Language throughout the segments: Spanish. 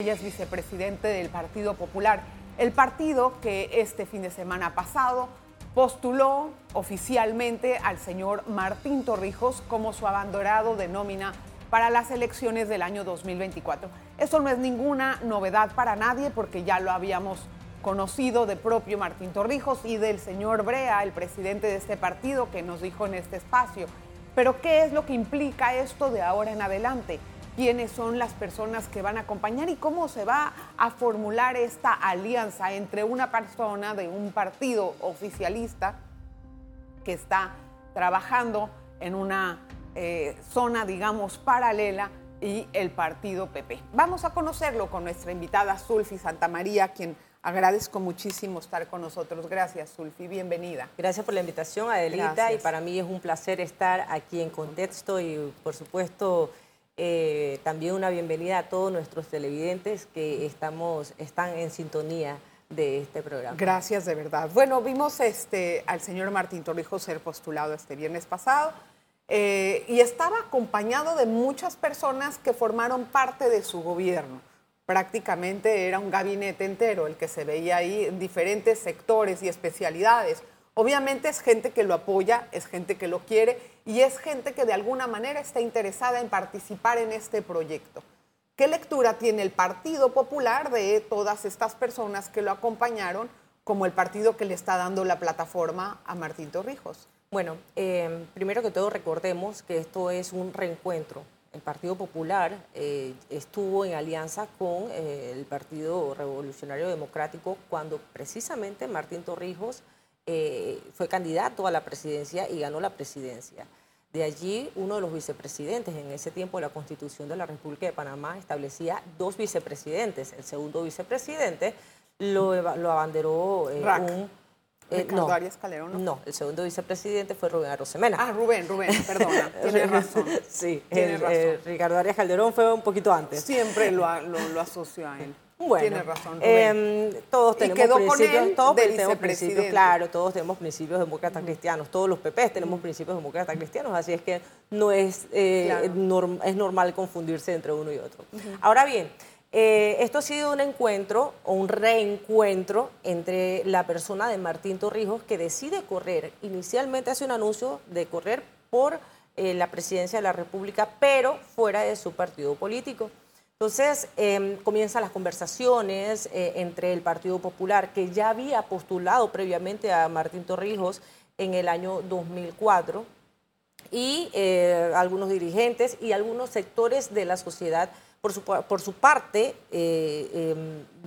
Ella es vicepresidente del Partido Popular, el partido que este fin de semana pasado postuló oficialmente al señor Martín Torrijos como su abandonado de nómina para las elecciones del año 2024. Eso no es ninguna novedad para nadie porque ya lo habíamos conocido de propio Martín Torrijos y del señor Brea, el presidente de este partido, que nos dijo en este espacio. Pero ¿qué es lo que implica esto de ahora en adelante? Quiénes son las personas que van a acompañar y cómo se va a formular esta alianza entre una persona de un partido oficialista que está trabajando en una eh, zona, digamos, paralela y el partido PP. Vamos a conocerlo con nuestra invitada Sulfi Santamaría, quien agradezco muchísimo estar con nosotros. Gracias, Sulfi, bienvenida. Gracias por la invitación, Adelita, y para mí es un placer estar aquí en Contexto y, por supuesto, eh, también una bienvenida a todos nuestros televidentes que estamos, están en sintonía de este programa. Gracias, de verdad. Bueno, vimos este, al señor Martín Torrijos ser postulado este viernes pasado eh, y estaba acompañado de muchas personas que formaron parte de su gobierno. Prácticamente era un gabinete entero el que se veía ahí en diferentes sectores y especialidades Obviamente es gente que lo apoya, es gente que lo quiere y es gente que de alguna manera está interesada en participar en este proyecto. ¿Qué lectura tiene el Partido Popular de todas estas personas que lo acompañaron como el partido que le está dando la plataforma a Martín Torrijos? Bueno, eh, primero que todo recordemos que esto es un reencuentro. El Partido Popular eh, estuvo en alianza con eh, el Partido Revolucionario Democrático cuando precisamente Martín Torrijos eh, fue candidato a la presidencia y ganó la presidencia. De allí, uno de los vicepresidentes, en ese tiempo la Constitución de la República de Panamá establecía dos vicepresidentes. El segundo vicepresidente lo, lo abanderó eh, un... Eh, Ricardo no, Arias Calderón. No. el segundo vicepresidente fue Rubén Arosemena. Ah, Rubén, Rubén, perdona, tienes razón. sí, Ricardo Arias Calderón fue un poquito antes. Siempre lo, lo, lo asocio a él. Bueno, Tiene razón. Em, todos tenemos quedó principios, con él todos tenemos principios, claro, todos tenemos principios demócratas cristianos, todos los PPs tenemos principios demócratas cristianos, así es que no es, eh, Claro. norm- es normal confundirse entre uno y otro. Ahora bien, eh, esto ha sido un encuentro o un reencuentro entre la persona de Martín Torrijos que decide correr, inicialmente hace un anuncio de correr por eh, la presidencia de la República, pero fuera de su partido político. Entonces eh, comienzan las conversaciones eh, entre el Partido Popular, que ya había postulado previamente a Martín Torrijos en el año 2004, y eh, algunos dirigentes y algunos sectores de la sociedad. Por su, por su parte, eh, eh,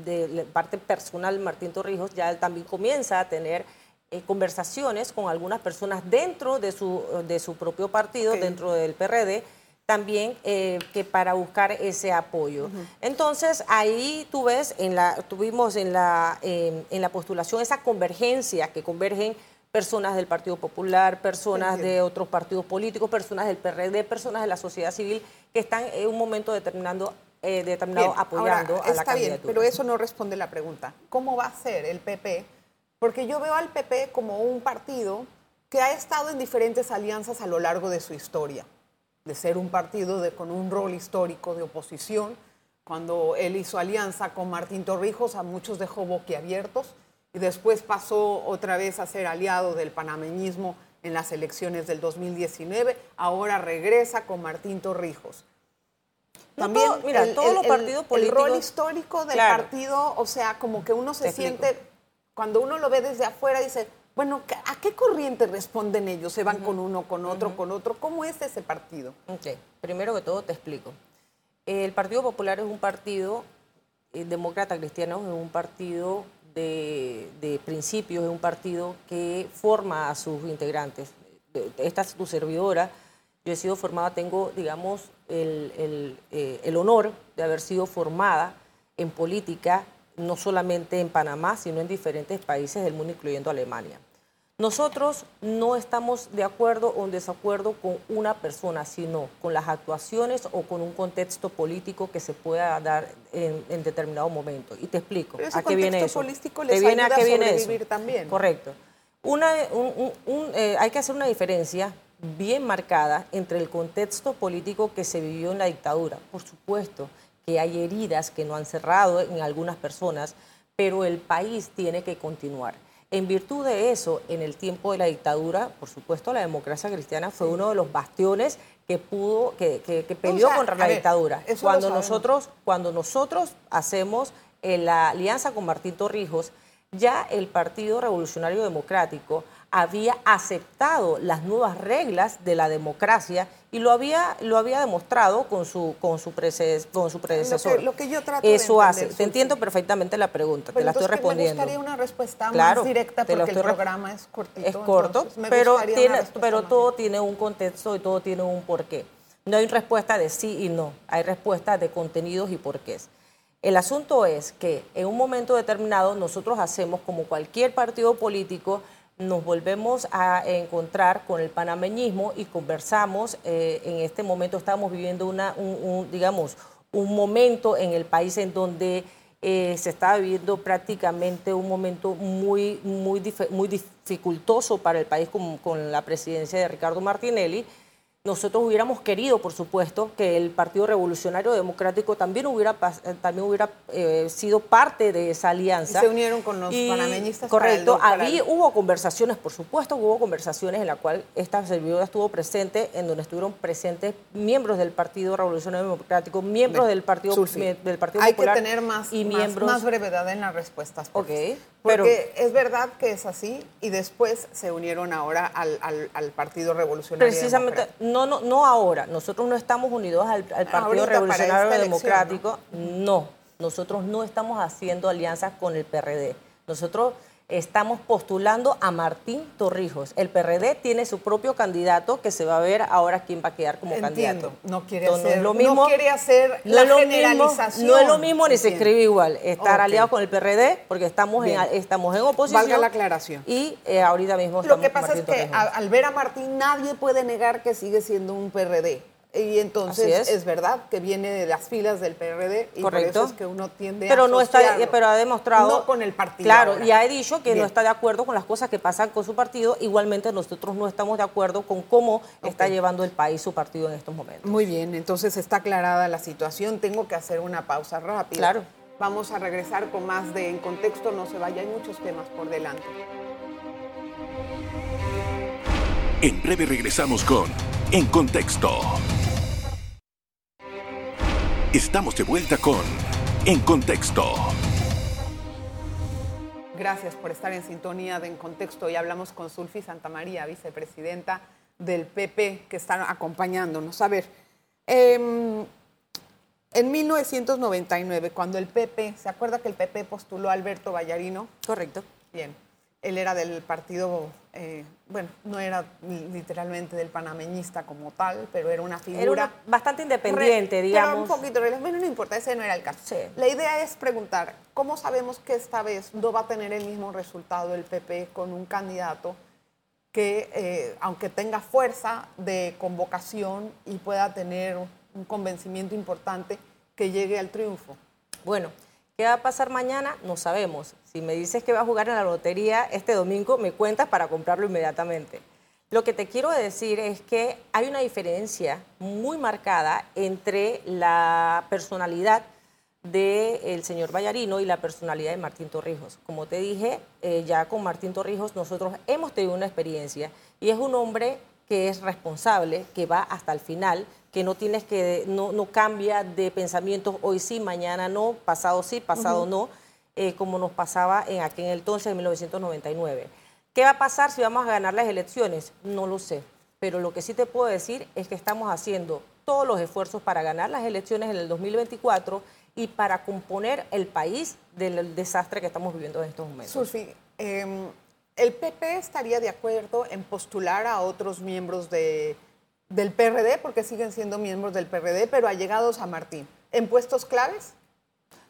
de la parte personal, Martín Torrijos ya él también comienza a tener eh, conversaciones con algunas personas dentro de su, de su propio partido, Ok. dentro del PRD, también eh, que para buscar ese apoyo. Entonces, ahí tú ves, en la, tuvimos en la, eh, en la postulación esa convergencia que convergen personas del Partido Popular, personas Entiendo. de otros partidos políticos, personas del PRD, personas de la sociedad civil que están en un momento determinando, eh, determinado Bien, apoyando ahora, a la está bien, candidatura. pero eso no responde la pregunta. ¿Cómo va a ser el PP? Porque yo veo al PP como un partido que ha estado en diferentes alianzas a lo largo de su historia, de ser un partido de, con un rol histórico de oposición. Cuando él hizo alianza con Martín Torrijos, a muchos dejó boquiabiertos y después pasó otra vez a ser aliado del panameñismo en las elecciones del 2019. Ahora regresa con Martín Torrijos. No, todo- mira, todos los partidos El rol políticos- histórico del Claro. partido, o sea, como que uno se siente, cuando uno lo ve desde afuera, dice, bueno, ¿a qué corriente responden ellos? ¿Se van con uno, con otro, con otro? ¿Cómo es ese partido? Ok, primero que todo te explico. El Partido Popular es un partido eh, demócrata cristiano, es un partido de, de principios, es un partido que forma a sus integrantes. Eh, Esta es tu servidora, yo he sido formada, tengo, digamos, el, el, eh, el honor de haber sido formada en política, no solamente en Panamá, sino en diferentes países del mundo, incluyendo Alemania. Nosotros no estamos de acuerdo o en desacuerdo con una persona, sino con las actuaciones o con un contexto político que se pueda dar en, en determinado momento. Y te explico. Pero ese ¿A qué viene contexto eso? político ¿Te les viene ayuda qué a eso? sobrevivir también. Correcto. Una, un- un- un, eh, hay que hacer una diferencia bien marcada entre el contexto político que se vivió en la dictadura. Por supuesto que hay heridas que no han cerrado en algunas personas, pero el país tiene que continuar. En virtud de eso, en el tiempo de la dictadura, por supuesto, la democracia cristiana fue uno de los bastiones que pudo, que, peleó contra la dictadura. Cuando nosotros, cuando nosotros hacemos eh, la alianza con Martín Torrijos, ya el Partido Revolucionario Democrático había aceptado las nuevas reglas de la democracia y lo había, lo había demostrado con su, con su, con su predecesor. Lo que, yo trato Eso hace. Te entiendo perfectamente la pregunta, te la estoy respondiendo. Me gustaría una respuesta más directa porque el programa es cortito. Es corto, pero, tiene, pero todo tiene un contexto y todo tiene un porqué. No hay respuesta de sí y no, hay respuesta de contenidos y porqués. El asunto es que en un momento determinado nosotros hacemos como cualquier partido político, nos volvemos a encontrar con el panameñismo y conversamos. Eh, en este momento estamos viviendo una, un, digamos, un momento en el país en donde eh, se está viviendo prácticamente un momento muy, muy, muy dificultoso para el país con, con la presidencia de Ricardo Martinelli nosotros hubiéramos querido, por supuesto, que el Partido Revolucionario Democrático también hubiera, eh, también hubiera eh, sido parte de esa alianza. Y se unieron con los panameñistas. Correcto. Había, Hubo conversaciones, por supuesto, hubo conversaciones en las cuales esta servidora estuvo presente, en donde estuvieron presentes miembros del Partido Revolucionario Democrático, miembros del Partido, del partido Hay Popular. que tener más, y miembros... más, brevedad en las respuestas. Ok. Porque es verdad que es así y después se unieron ahora al, al, Partido Revolucionario Precisamente, no, no, no ahora. Nosotros no estamos unidos al, Partido Revolucionario Democrático. ¿no? nosotros no estamos haciendo alianzas con el PRD. Nosotros estamos postulando a Martín Torrijos. El PRD tiene su propio candidato que se va a ver ahora quién va a quedar como candidato. No quiere, hacer, lo mismo, no quiere hacer la generalización. no es lo mismo ni se escribe igual. Estar aliado con el PRD porque estamos en, estamos en oposición. Valga la aclaración. Y eh, ahorita mismo Lo que pasa es que al ver a Martín nadie puede negar que sigue siendo un PRD. Y entonces es. verdad que viene de las filas del PRD y Correcto. por eso es que uno tiende pero a no está Pero ha demostrado... No con el partido. Claro, y ha dicho que no está de acuerdo con las cosas que pasan con su partido. Igualmente nosotros no estamos de acuerdo con cómo está llevando el país su partido en estos momentos. Muy bien, entonces está aclarada la situación. Tengo que hacer una pausa rápida. Claro. Vamos a regresar con más de En Contexto. No se vaya, hay muchos temas por delante. En breve regresamos con En Contexto. Estamos de vuelta con En Contexto. Gracias por estar en sintonía de En Contexto. Y hablamos con Sulfi Santamaría, vicepresidenta del PP, que está acompañándonos. A ver, em, en 1999, cuando el PP, ¿se acuerda que el PP postuló a Alberto Vallarino? Correcto. Bien él era del partido, eh, bueno, no era literalmente del panameñista como tal, pero era una figura... bastante independiente, digamos. un poquito, bueno, no importa, ese no era el caso. La idea es preguntar, ¿cómo sabemos que esta vez no va a tener el mismo resultado el PP con un candidato que, eh, aunque tenga fuerza de convocación y pueda tener un convencimiento importante, que llegue al triunfo? Bueno, ¿Qué va a pasar mañana? No sabemos. Si me dices que va a jugar en la lotería este domingo, me cuentas para comprarlo inmediatamente. Lo que te quiero decir es que hay una diferencia muy marcada entre la personalidad del señor Vallarino y la personalidad de Martín Torrijos. Como te dije, eh, ya con Martín Torrijos nosotros hemos tenido una experiencia y es un hombre que es responsable, que va hasta el final, que no tienes que, no, no cambia de pensamientos hoy sí, mañana no, pasado sí, pasado no, eh, como nos pasaba en aquel entonces, en 1999. ¿Qué va a pasar si vamos a ganar las elecciones? No lo sé, pero lo que sí te puedo decir es que estamos haciendo todos los esfuerzos para ganar las elecciones en el 2024 y para componer el país del desastre que estamos viviendo en estos momentos. Sulfi, em, ¿el PP estaría de acuerdo en postular a otros miembros de del PRD, porque siguen siendo miembros del PRD, pero allegados a Martín. ¿En puestos claves?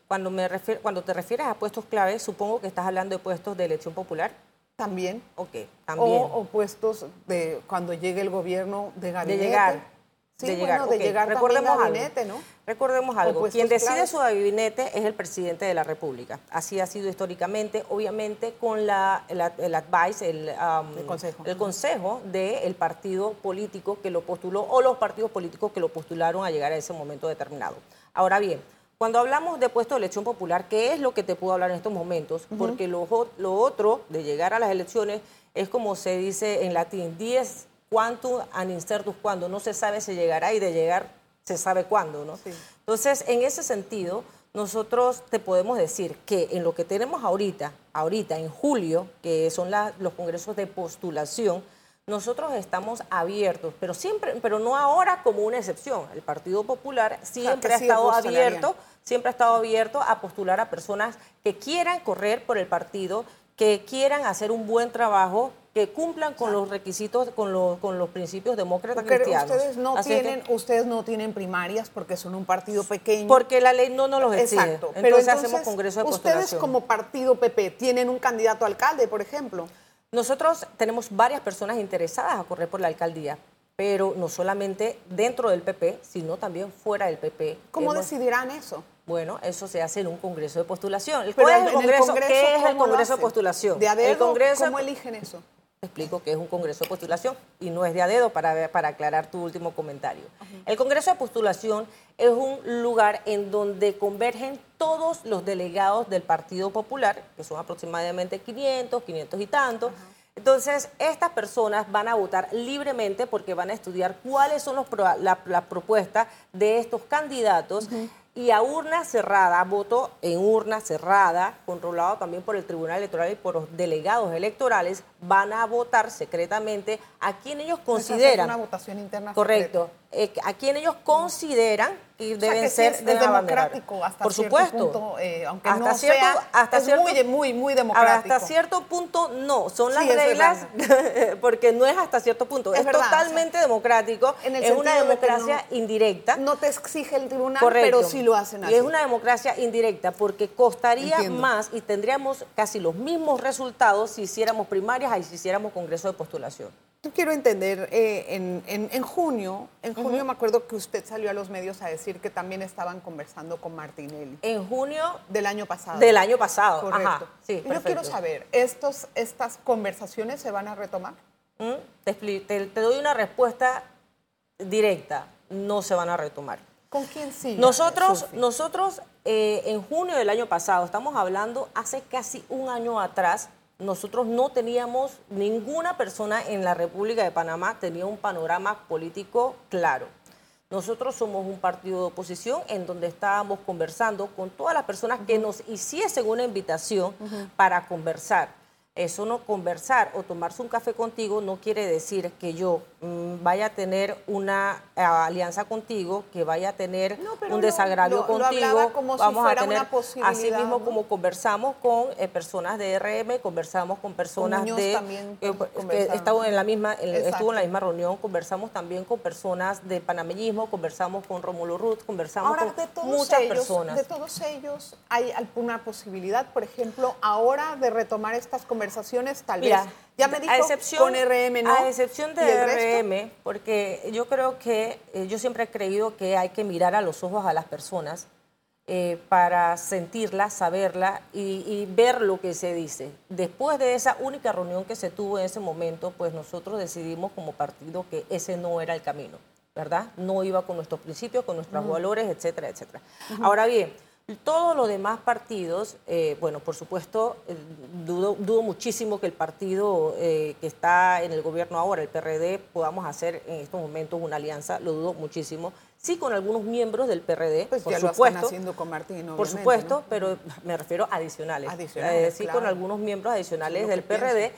Cuando, me cuando te refieres a puestos claves, supongo que estás hablando de puestos de elección popular. También. Ok, también. O, puestos de cuando llegue el gobierno de gabinete. De llegar. De llegar. Bueno, de gabinete, algo. ¿no? Recordemos algo. Quien decide su gabinete es el presidente de la República. Así ha sido históricamente, obviamente con la, el advice, um, el, consejo, el consejo del de partido político que lo postuló o los partidos políticos que lo postularon a llegar a ese momento determinado. Ahora bien, cuando hablamos de puesto de elección popular, ¿qué es lo que te puedo hablar en estos momentos? Porque lo, lo otro de llegar a las elecciones es como se dice en latín, 10 cuánto an incertus cuándo. No se sabe si llegará y de llegar se sabe cuándo, ¿no? Sí. Entonces, en ese sentido, nosotros te podemos decir que en lo que tenemos ahorita, ahorita en julio, que son la, los congresos de postulación, nosotros estamos abiertos, pero siempre, pero no ahora como una excepción. El Partido Popular siempre ha estado abierto, siempre ha estado abierto a postular a personas que quieran correr por el partido, que quieran hacer un buen trabajo que cumplan con los requisitos, con los, con los principios demócratas cristianos. Ustedes no, tienen, ustedes no tienen primarias porque son un partido pequeño. Porque la ley no nos los exige. Exacto. Entonces, pero entonces hacemos congreso de postulación. Ustedes como partido PP tienen un candidato a alcalde, por ejemplo. Nosotros tenemos varias personas interesadas a correr por la alcaldía, pero no solamente dentro del PP, sino también fuera del PP. ¿Cómo decidirán eso? Bueno, eso se hace en un congreso de postulación. ¿Qué es el congreso, ¿qué es el congreso de postulación? ¿De el congreso, ¿Cómo eligen eso? Te explico que es un congreso de postulación y no es de a dedo para, para aclarar tu último comentario. El congreso de postulación es un lugar en donde convergen todos los delegados del Partido Popular, que son aproximadamente 500, 500 y tantos. Entonces, estas personas van a votar libremente porque van a estudiar cuáles son las la, propuestas de estos candidatos y a urna cerrada, voto en urna cerrada, controlado también por el Tribunal Electoral y por los delegados electorales, van a votar secretamente a quien ellos consideran. una votación interna. Correcto. Eh, a quien ellos consideran que deben ser es, democrático hasta por cierto supuesto punto, eh, aunque hasta no cierto, sea, hasta es muy, muy, muy democrático. Hasta cierto punto no, son las reglas, porque no es hasta cierto punto, es, totalmente democrático, es una democracia indirecta. No te exige el tribunal, pero sí lo hacen así. Y es una democracia indirecta porque costaría más y tendríamos casi los mismos resultados si hiciéramos primarias y si hiciéramos congreso de postulación. Yo quiero entender, eh, en, junio, en junio me acuerdo que usted salió a los medios a decir que también estaban conversando con Martinelli. En junio del año pasado. Del año pasado, correcto. sí, Yo quiero saber, ¿estos, ¿estas conversaciones se van a retomar? ¿Mm? Te, doy una respuesta directa, no se van a retomar. ¿Con quién sí? Nosotros, nosotros eh, en junio del año pasado, estamos hablando hace casi un año atrás, nosotros no teníamos, ninguna persona en la República de Panamá tenía un panorama político claro. Nosotros somos un partido de oposición en donde estábamos conversando con todas las personas que nos hiciesen una invitación para conversar. Eso no conversar o tomarse un café contigo no quiere decir que yo vaya a tener una eh, alianza contigo, que vaya a tener un desagravio contigo. Vamos a tener, así mismo como conversamos con eh, personas de RM, conversamos con personas de eh, que estuvo en la misma estuvo en la misma reunión, conversamos también con personas de panameñismo, conversamos con Rómulo Ruth, conversamos con muchas personas. De todos ellos hay alguna posibilidad, por ejemplo, ahora de retomar estas conversaciones conversaciones, tal vez. Ya me dijo a excepción, con RM, ¿no? A excepción de RM, porque yo creo que eh, yo siempre he creído que hay que mirar a los ojos a las personas eh, para sentirla, saberla y, y, ver lo que se dice. Después de esa única reunión que se tuvo en ese momento, pues nosotros decidimos como partido que ese no era el camino, ¿verdad? No iba con nuestros principios, con nuestros valores, etcétera, etcétera. Ahora bien, todos los demás partidos, eh, bueno, por supuesto, eh, dudo, muchísimo que el partido eh, que está en el gobierno ahora, el PRD, podamos hacer en estos momentos una alianza, lo dudo muchísimo. Sí, con algunos miembros del PRD, pues por ya supuesto. Lo están haciendo con Martín, Por supuesto, pero me refiero a adicionales. Adicionales, sí, con algunos miembros adicionales del PRD.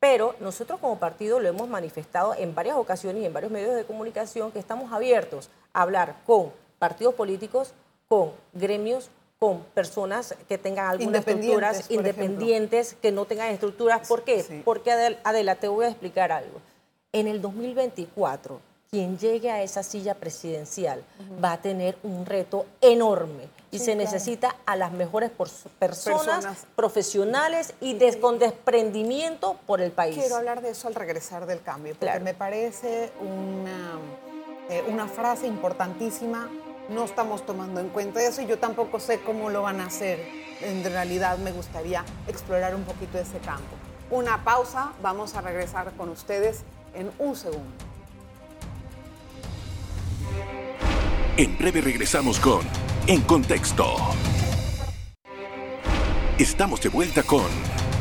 Pero nosotros como partido lo hemos manifestado en varias ocasiones y en varios medios de comunicación que estamos abiertos a hablar con partidos políticos, con gremios, con personas que tengan algunas estructuras independientes, que no tengan estructuras. ¿Por qué? Porque Adela, te voy a explicar algo. En el 2024, quien llegue a esa silla presidencial va a tener un reto enorme y se necesita a las mejores personas, profesionales y con desprendimiento por el país. Quiero hablar de eso al regresar del cambio, porque me parece una, eh, una frase importantísima no estamos tomando en cuenta eso y yo tampoco sé cómo lo van a hacer. En realidad me gustaría explorar un poquito ese campo. Una pausa, vamos a regresar con ustedes en un segundo. En breve regresamos con En Contexto. Estamos de vuelta con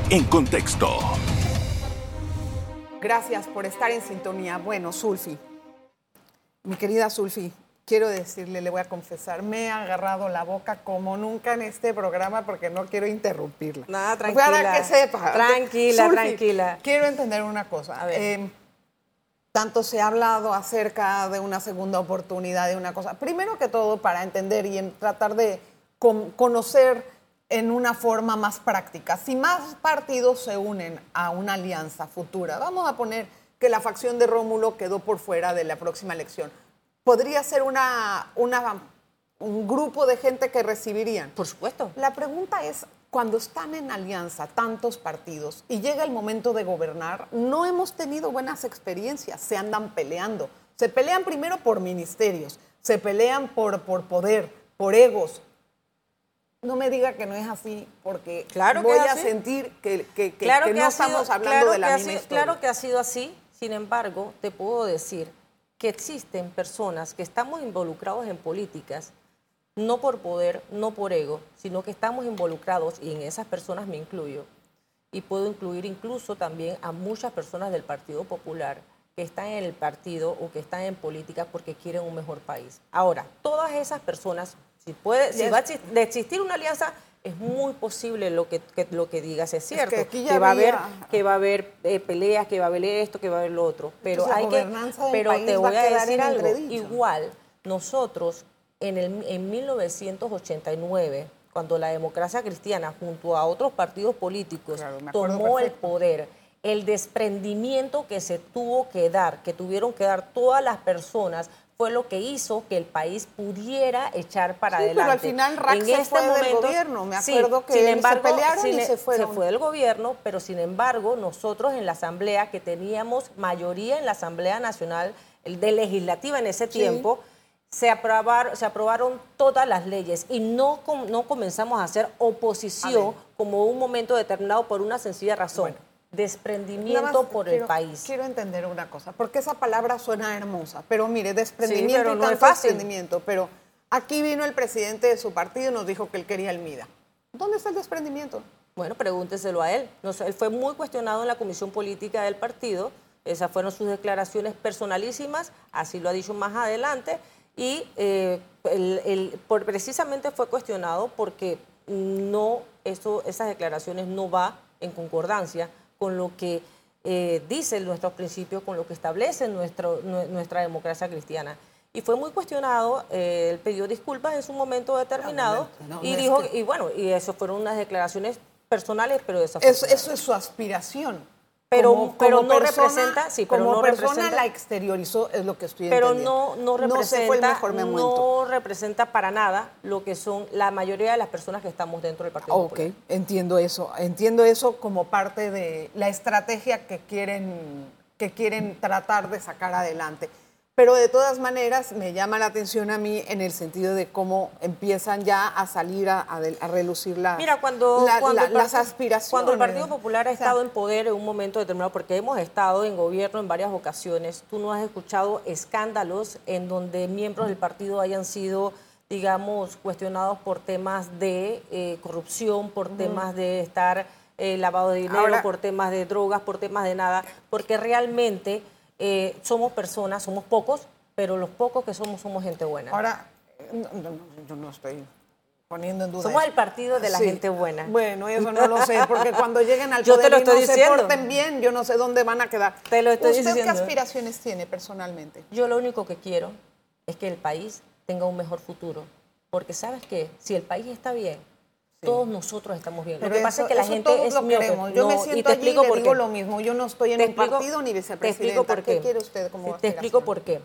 En Contexto. Gracias por estar en sintonía. Bueno, Sulfi, mi querida Sulfi, quiero decirle, le voy a confesar, me he agarrado la boca como nunca en este programa porque no quiero interrumpirla. Nada, tranquila. Para que sepa. Tranquila, Sulfi, tranquila. Quiero entender una cosa. A ver. Eh, tanto se ha hablado acerca de una segunda oportunidad, de una cosa. Primero que todo, para entender y en tratar de con- conocer en una forma más práctica. Si más partidos se unen a una alianza futura, vamos a poner que la facción de Rómulo quedó por fuera de la próxima elección. ¿Podría ser una, una- un grupo de gente que recibirían? Por supuesto. La pregunta es, cuando están en alianza tantos partidos y llega el momento de gobernar, no hemos tenido buenas experiencias, se andan peleando. Se pelean primero por ministerios, se pelean por, por poder, por egos. No me diga que no es así, porque Claro voy a así. sentir que, que- que- Claro que no ha sido- estamos hablando claro de la misma sido-. Claro que ha sido así, sin embargo, te puedo decir que existen personas que estamos involucrados en políticas, no por poder, no por ego, sino que estamos involucrados, y en esas personas me incluyo, y puedo incluir incluso también a muchas personas del Partido Popular que están en el partido o que están en política porque quieren un mejor país. Ahora, todas esas personas, si, puede, si va a existir una alianza, es muy posible lo que, que- lo que digas es cierto, que va a haber, que va a haber eh, peleas, que va a haber esto, que va a haber lo otro, pero Entonces, hay que, pero te a voy a decir algo, igual nosotros en, el, en 1989, cuando la democracia cristiana junto a otros partidos políticos Claro, tomó el poder, el desprendimiento que se tuvo que dar, que tuvieron que dar todas las personas, fue lo que hizo que el país pudiera echar para Sí, adelante. pero al final Rack se fue del gobierno. Me sí, acuerdo que sin se embargo, pelearon y sin- se fueron. fue del gobierno, pero sin embargo, nosotros en la Asamblea, que teníamos mayoría en la Asamblea Nacional de Legislativa en ese tiempo, se aprobaron, se aprobaron todas las leyes y no, no comenzamos a hacer oposición como un momento determinado por una sencilla razón. Desprendimiento por quiero- el país. Quiero entender una cosa, porque esa palabra suena hermosa, pero mire, desprendimiento pero y no es fácil. desprendimiento, pero aquí vino el presidente de su partido y nos dijo que él quería el MIDA. ¿Dónde está el desprendimiento? Bueno, pregúnteselo a él. No sé, él fue muy cuestionado en la comisión política del partido. Esas fueron sus declaraciones personalísimas, así lo ha dicho más adelante. Y eh, el- el- por- precisamente fue cuestionado porque no, eso, esas declaraciones no va en concordancia con lo que eh, dicen nuestros principios, con lo que establece nuestro, nue- nuestra democracia cristiana. Y fue muy cuestionado, eh, él pidió disculpas en su momento determinado no, no, y dijo, que- y bueno, y eso fueron unas declaraciones personales, pero Eso, eso es su aspiración. Pero- pero no representa- sí, pero como no persona representa- la exteriorizó, es lo que estoy pero entendiendo. no, no No se representa, fue el mejor no representa para nada lo que son la mayoría de las personas que estamos dentro del Partido Ok, Popular. entiendo eso. Entiendo eso como parte de la estrategia que quieren, que quieren tratar de sacar adelante. Pero de todas maneras me llama la atención a mí en el sentido de cómo empiezan ya a salir a, a a relucir las, Mira, cuando, la- la- las aspiraciones. Cuando el Partido Popular ha O sea, estado en poder en un momento determinado, porque hemos estado en gobierno en varias ocasiones, tú no has escuchado escándalos en donde miembros del partido hayan sido, digamos, cuestionados por temas de eh, corrupción, por temas de estar eh, lavado de dinero, Ahora- por temas de drogas, por temas de nada, porque realmente eh, somos personas, somos pocos, pero los pocos que somos somos gente buena. Ahora, eh, no, no, yo no estoy poniendo en duda. Somos eso. el partido de la Sí. gente buena. Bueno, eso no lo sé, porque cuando lleguen al Yo te poder lo y no se porten bien, yo no sé dónde van a quedar. Te lo estoy ¿Usted qué diciendo. aspiraciones tiene personalmente? Yo lo único que quiero es que el país tenga un mejor futuro. Porque sabes qué, si el país está bien, todos nosotros estamos bien. Pero lo que pasa es que la gente es lo queremos. Yo me y siento te allí y le por digo lo mismo. Yo no estoy en Te un explico- partido ni Te vicepresidenta. explico por qué. ¿Qué quiere usted como Te explico por qué.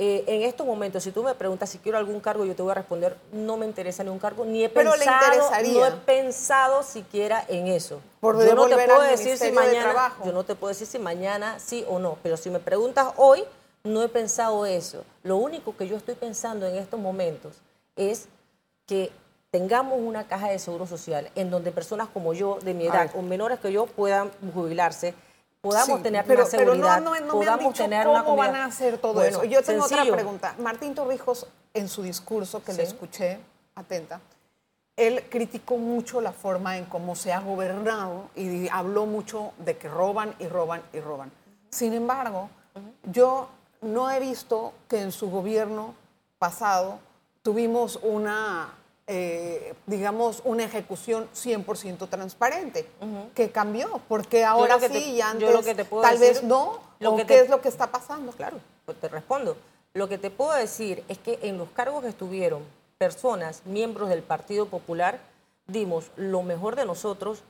Eh, en estos momentos, si tú me preguntas si quiero algún cargo, yo te voy a responder, no me interesa ni un cargo, ni he Pero pensado, no he pensado siquiera en eso. Por yo no te puedo decir si de mañana, yo no te puedo decir si mañana sí o no, pero si me preguntas hoy, no he pensado eso. Lo único que yo estoy pensando en estos momentos es que tengamos una caja de seguro social en donde personas como yo, de mi edad, o menores que yo, puedan jubilarse, podamos Sí, tener pero, una pero seguridad, no, no, no me han podamos dicho tener cómo una van a hacer todo Bueno, eso. Yo tengo sencillo. otra pregunta. Martín Torrijos, en su discurso que le Sí. escuché, atenta, él criticó mucho la forma en cómo se ha gobernado y habló mucho de que roban y roban y roban. Sin embargo, yo no he visto que en su gobierno pasado tuvimos una, eh, digamos, una ejecución 100% transparente, que cambió, porque ahora sí y antes lo que te puedo tal decir, vez no, lo o que qué te- es lo que está pasando. Claro, pues te respondo. Lo que te puedo decir es que en los cargos que estuvieron personas, miembros del Partido Popular, dimos lo mejor de nosotros,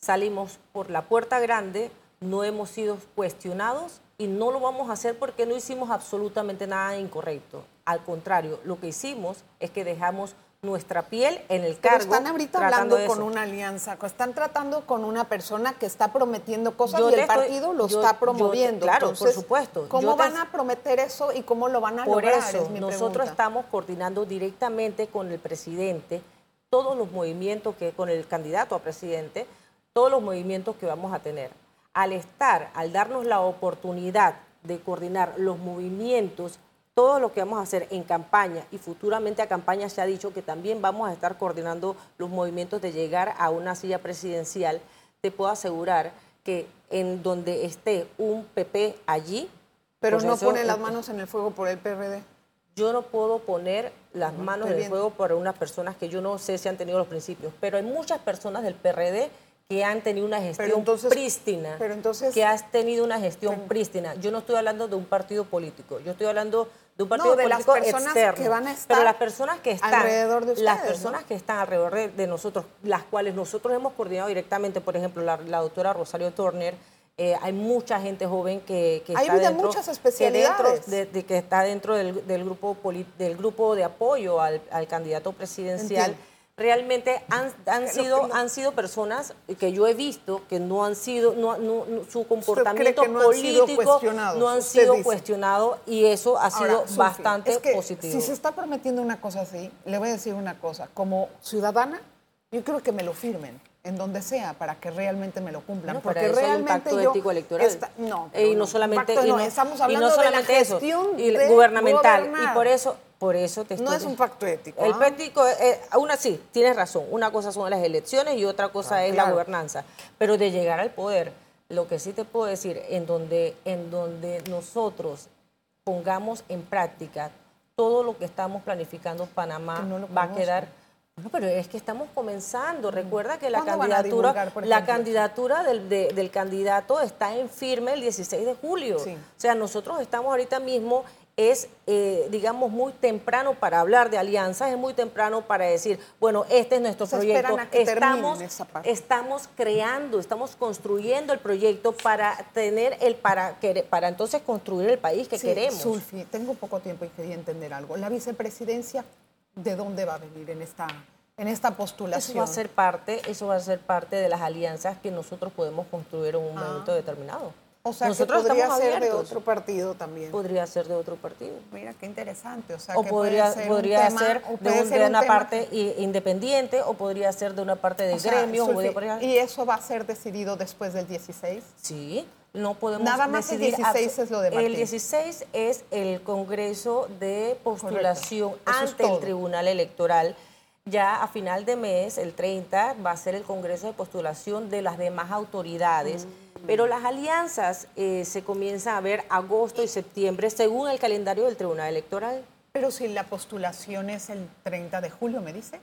salimos por la puerta grande, no hemos sido cuestionados y no lo vamos a hacer porque no hicimos absolutamente nada incorrecto. Al contrario, lo que hicimos es que dejamos nuestra piel en el Pero cargo. están ahorita hablando con eso. una alianza, están tratando con una persona que está prometiendo cosas Yo y el estoy- partido lo yo- está yo promoviendo. claro, por supuesto. ¿Cómo te- van a prometer eso y cómo lo van a Por lograr? eso, es mi nosotros pregunta. estamos coordinando directamente con el presidente todos los movimientos que, con el candidato a presidente, todos los movimientos que vamos a tener. Al estar, al darnos la oportunidad de coordinar los movimientos, todo lo que vamos a hacer en campaña y futuramente a campaña se ha dicho que también vamos a estar coordinando los movimientos de llegar a una silla presidencial, te puedo asegurar que en donde esté un PP allí, Pero no eso- ponen las manos en el fuego por el PRD. yo no puedo poner las manos en el fuego por unas personas que yo no sé si han tenido los principios, pero hay muchas personas del PRD que han tenido una gestión entonces- prístina, pero entonces- que has tenido una gestión Pero- prístina. Yo no estoy hablando de un partido político, yo estoy hablando de un partido No, de las político personas externo. que van a estar pero las personas que están alrededor de las ustedes, personas ¿no? que están alrededor de, de nosotros, las cuales nosotros hemos coordinado directamente, por ejemplo, la, la doctora Rosario Turner, eh, hay mucha gente joven que, que Hay está de dentro, muchas que especialidades. dentro de, de que está dentro del, del grupo poli- del grupo de apoyo al, al candidato presidencial. Entiendo. Realmente han, han Lo sido no- han sido personas que yo he visto que no han sido no, no- no- su comportamiento no político cuestionados? no han sido dice. cuestionado y eso ha sido Sufi, bastante es que positivo. Si se está prometiendo una cosa así, le voy a decir una cosa. Como ciudadana, yo creo que me lo firmen en donde sea para que realmente me lo cumplan. No, para porque eso hay un realmente pacto yo electoral. esta- no, Eh, y no solamente pacto y no, no- estamos y no hablando de la solamente eso, y gubernamental y por eso por eso te No estoy- es un pacto ético, El ¿ah? pético, eh, aún así, tienes razón. Una cosa son las elecciones y otra cosa Ah, es la gobernanza. Pero de llegar al poder, lo que sí te puedo decir, en donde, en donde nosotros pongamos en práctica todo lo que estamos planificando Panamá no va a quedar. No, pero es que estamos comenzando. Recuerda que la ¿Cuándo van a candidatura, divulgar, la candidatura del, de- del candidato está en firme el 16 de julio. Sí. O sea, nosotros estamos ahorita mismo, es, eh, digamos, muy temprano para hablar de alianzas, es muy temprano para decir, bueno, este es nuestro Se proyecto. estamos, esa parte. estamos creando, estamos construyendo el proyecto para tener el, para, para entonces construir el país que Sí, queremos. Zulfi, tengo poco tiempo y quería entender algo. La vicepresidencia, ¿de dónde va a venir en esta, en esta Eso postulación? va a ser parte, eso va a ser parte de las alianzas que nosotros podemos construir en un Ah. momento determinado. O sea, nosotros que podría estamos ser de abiertos. otro partido también. Podría ser de otro partido. Mira, qué interesante. O sea, o que podría, puede ser un podría tema- ser de, puede un- ser de un una tema parte independiente o podría ser de una parte de sea, gremio. de- ¿Y eso va a ser decidido después del 16? Sí, no podemos Nada más el decidir 16 abso- es lo de Martín. El 16 es el Congreso de postulación ante el. Tribunal Electoral. Ya a final de mes, el 30, va a ser el Congreso de postulación de las demás autoridades. Mm. Pero las alianzas eh, se comienzan a ver agosto y septiembre según el calendario del Tribunal Electoral. Pero si la postulación es el 30 de julio, ¿me dice?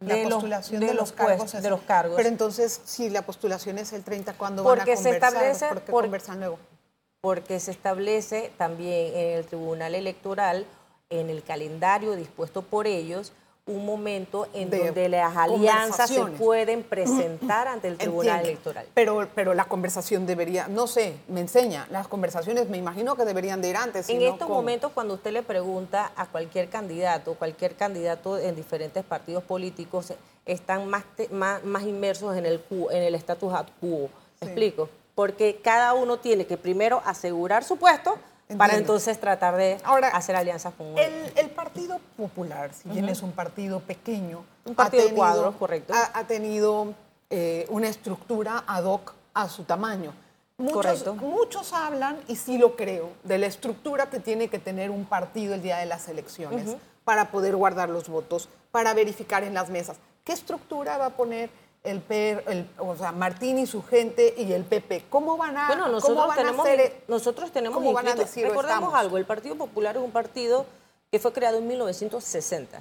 La De los- postulación de de, los cargos. de los cargos. Pero entonces, si la postulación es el 30, ¿cuándo van a Porque se conversar? establece ¿Por qué por- conversan luego? porque se establece también en el Tribunal Electoral, en el calendario dispuesto por ellos, un momento en De donde las alianzas se pueden presentar ante el Tribunal Entiendo. Electoral. Pero, pero la conversación debería, no sé, me enseña, las conversaciones me imagino que deberían de ir antes. En estos ¿cómo? momentos, cuando usted le pregunta a cualquier candidato, cualquier candidato en diferentes partidos políticos, están más, te- más, más inmersos en el, en el status quo. ¿Me Sí. explico? Porque cada uno tiene que primero asegurar su puesto para entonces tratar de Ahora, hacer alianzas con. El, el Partido Popular, si bien es un partido pequeño, Un partido de cuadros, correcto. Ha, ha tenido eh, una estructura ad hoc a su tamaño. Muchos, Correcto. muchos hablan, y sí lo creo, de la estructura que tiene que tener un partido el día de las elecciones para poder guardar los votos. para verificar en las mesas. ¿Qué estructura va a poner el, per, el o sea, Martín y su gente y el PP? ¿Cómo van a, bueno, nosotros cómo van tenemos, a hacer? Nosotros tenemos ¿cómo van a inscrito- decir, recordemos algo, el Partido Popular es un partido que fue creado en 1960.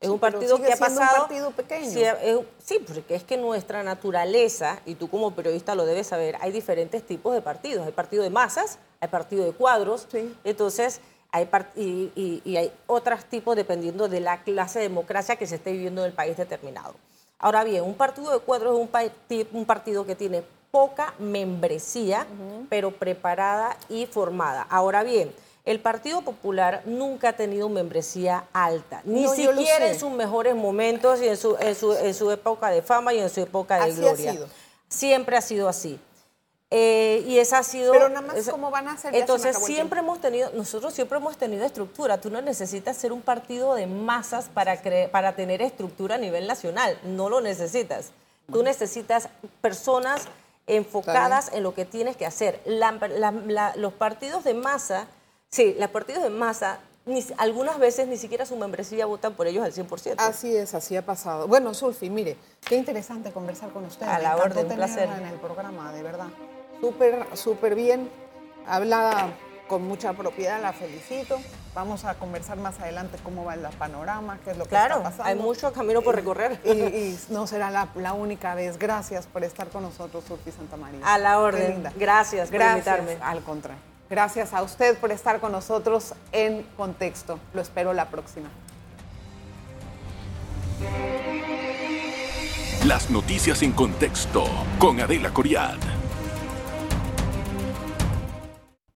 Es Sí, un partido que ha siendo un pasado. partido pequeño. Sí, es- sí, porque es que nuestra naturaleza, y tú como periodista lo debes saber, hay diferentes tipos de partidos. Hay partido de masas, hay partido de cuadros. Sí. Entonces, hay y, y- y hay otros tipos dependiendo de la clase de democracia que se esté viviendo en el país determinado. Ahora bien, un partido de cuadros es un, parti- un partido que tiene poca membresía, pero preparada y formada. Ahora bien, el Partido Popular nunca ha tenido membresía alta, ni No, siquiera en sus mejores momentos y en su, en, su, en su época de fama y en su época de Así ha gloria. sido. Siempre ha sido así. Eh, y esa ha sido... Pero nada más, esa- ¿cómo van a hacer? Entonces, siempre hemos tenido, nosotros siempre hemos tenido estructura. Tú no necesitas ser un partido de masas para, cre- para tener estructura a nivel nacional. No lo necesitas. Tú necesitas personas enfocadas en lo que tienes que hacer. La- la- la- los partidos de masa, sí, los partidos de masa, ni- algunas veces ni siquiera su membresía votan por ellos al 100%. Así es, así ha pasado. Bueno, Sulfi, mire, qué interesante conversar con usted. A la orden, un placer. en el programa, de verdad. Súper, súper bien. Habla con mucha propiedad, la felicito. Vamos a conversar más adelante cómo va el panorama, qué es lo que Claro, está pasando. hay mucho camino por recorrer. Y, y no será la, la única vez. Gracias por estar con nosotros, Sulfi Santa María. A la orden. linda. Gracias por Gracias, invitarme. Al contrario. Gracias a usted por estar con nosotros en Contexto. Lo espero la próxima. Las noticias en contexto con Adela Coriad.